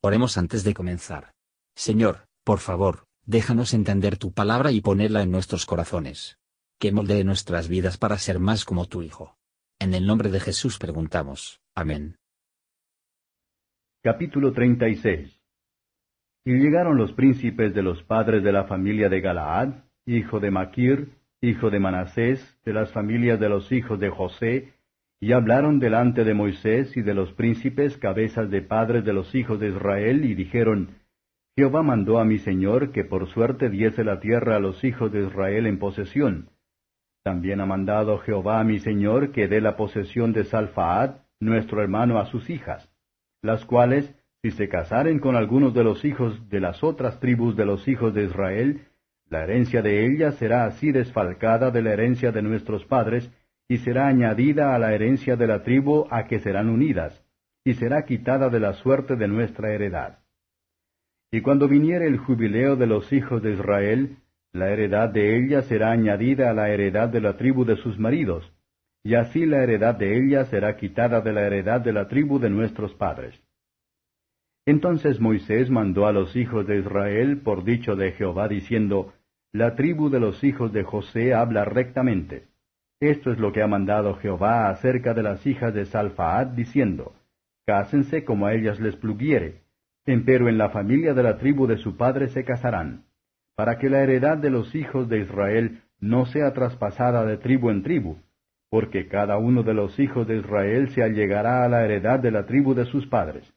Oremos antes de comenzar. Señor, por favor, déjanos entender tu palabra y ponerla en nuestros corazones. Que moldee nuestras vidas para ser más como tu Hijo. En el nombre de Jesús preguntamos. Amén. Capítulo 36 Y llegaron los príncipes de los padres de la familia de Galaad, hijo de Maquir, hijo de Manasés, de las familias de los hijos de José, y hablaron delante de Moisés y de los príncipes cabezas de padres de los hijos de Israel, y dijeron, Jehová mandó a mi señor que por suerte diese la tierra a los hijos de Israel en posesión. También ha mandado Jehová a mi señor que dé la posesión de Salfaad, nuestro hermano, a sus hijas, las cuales, si se casaren con algunos de los hijos de las otras tribus de los hijos de Israel, la herencia de ellas será así desfalcada de la herencia de nuestros padres, y será añadida a la herencia de la tribu a que serán unidas, y será quitada de la suerte de nuestra heredad. Y cuando viniere el jubileo de los hijos de Israel, la heredad de ella será añadida a la heredad de la tribu de sus maridos, y así la heredad de ella será quitada de la heredad de la tribu de nuestros padres. Entonces Moisés mandó a los hijos de Israel por dicho de Jehová, diciendo, La tribu de los hijos de José habla rectamente. Esto es lo que ha mandado Jehová acerca de las hijas de Salfaad, diciendo, Cásense como a ellas les pluguiere, empero en la familia de la tribu de su padre se casarán, para que la heredad de los hijos de Israel no sea traspasada de tribu en tribu, porque cada uno de los hijos de Israel se allegará a la heredad de la tribu de sus padres.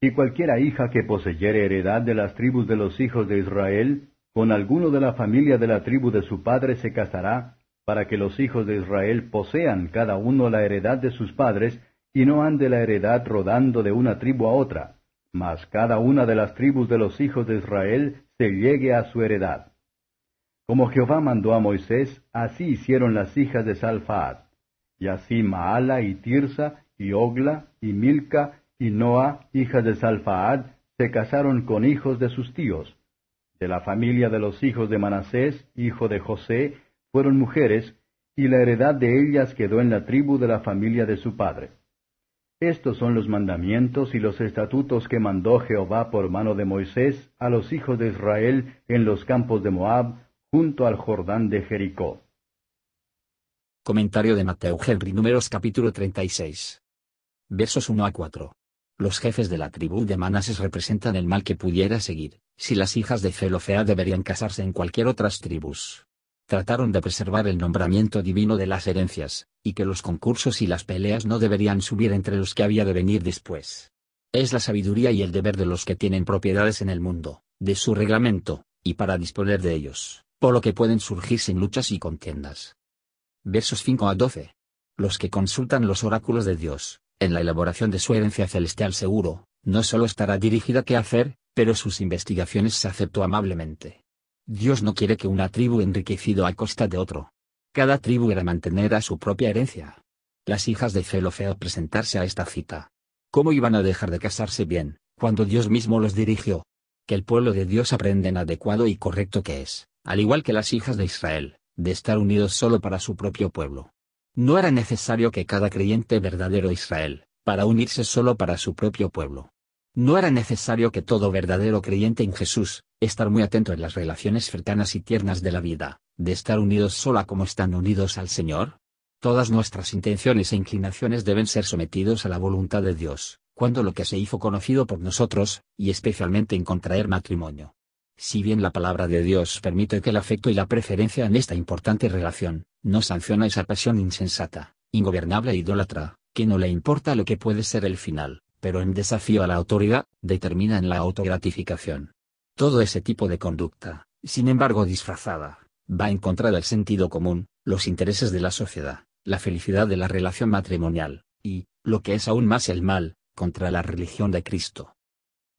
Y cualquiera hija que poseyere heredad de las tribus de los hijos de Israel, con alguno de la familia de la tribu de su padre se casará, para que los hijos de Israel posean cada uno la heredad de sus padres, y no ande la heredad rodando de una tribu a otra, mas cada una de las tribus de los hijos de Israel se llegue a su heredad. Como Jehová mandó a Moisés, así hicieron las hijas de Salfaad. Y así Maala y Tirsa, y Ogla, y Milca, y Noa, hijas de Salfaad, se casaron con hijos de sus tíos. De la familia de los hijos de Manasés, hijo de José, fueron mujeres, y la heredad de ellas quedó en la tribu de la familia de su padre. Estos son los mandamientos y los estatutos que mandó Jehová por mano de Moisés a los hijos de Israel en los campos de Moab, junto al Jordán de Jericó. Comentario de Mateo Henry Números capítulo 36. Versos 1 a 4. Los jefes de la tribu de Manases representan el mal que pudiera seguir, si las hijas de Zelofea deberían casarse en cualquier otras tribus trataron de preservar el nombramiento divino de las herencias, y que los concursos y las peleas no deberían subir entre los que había de venir después. Es la sabiduría y el deber de los que tienen propiedades en el mundo, de su reglamento, y para disponer de ellos, por lo que pueden surgir sin luchas y contiendas. Versos 5 a 12. Los que consultan los oráculos de Dios, en la elaboración de su herencia celestial seguro, no solo estará dirigida qué hacer, pero sus investigaciones se aceptó amablemente. Dios no quiere que una tribu enriquecido a costa de otro. Cada tribu era mantener a su propia herencia. Las hijas de Zelofeo presentarse a esta cita. ¿Cómo iban a dejar de casarse bien, cuando Dios mismo los dirigió? Que el pueblo de Dios aprende en adecuado y correcto que es, al igual que las hijas de Israel, de estar unidos solo para su propio pueblo. No era necesario que cada creyente verdadero Israel, para unirse solo para su propio pueblo. No era necesario que todo verdadero creyente en Jesús, estar muy atento en las relaciones cercanas y tiernas de la vida, de estar unidos sola como están unidos al Señor. Todas nuestras intenciones e inclinaciones deben ser sometidos a la voluntad de Dios, cuando lo que se hizo conocido por nosotros, y especialmente en contraer matrimonio. Si bien la palabra de Dios permite que el afecto y la preferencia en esta importante relación, no sanciona esa pasión insensata, ingobernable e idólatra, que no le importa lo que puede ser el final, pero en desafío a la autoridad, determina en la autogratificación. Todo ese tipo de conducta, sin embargo disfrazada, va en contra del sentido común, los intereses de la sociedad, la felicidad de la relación matrimonial, y, lo que es aún más el mal, contra la religión de Cristo.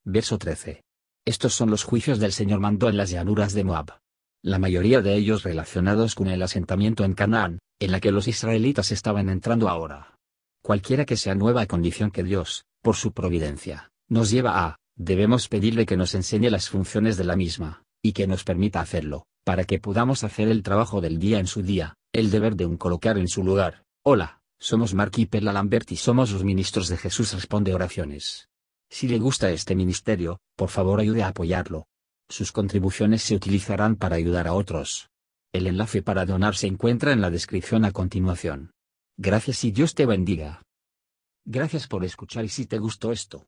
Verso 13. Estos son los juicios del Señor mandó en las llanuras de Moab. La mayoría de ellos relacionados con el asentamiento en Canaán, en la que los israelitas estaban entrando ahora. Cualquiera que sea nueva condición que Dios, por su providencia, nos lleva a, debemos pedirle que nos enseñe las funciones de la misma, y que nos permita hacerlo, para que podamos hacer el trabajo del día en su día, el deber de un colocar en su lugar. Hola, somos Mark y Perla Lambert y somos los ministros de Jesús Responde Oraciones. Si le gusta este ministerio, por favor ayude a apoyarlo. Sus contribuciones se utilizarán para ayudar a otros. El enlace para donar se encuentra en la descripción a continuación. Gracias y Dios te bendiga. Gracias por escuchar y si te gustó esto,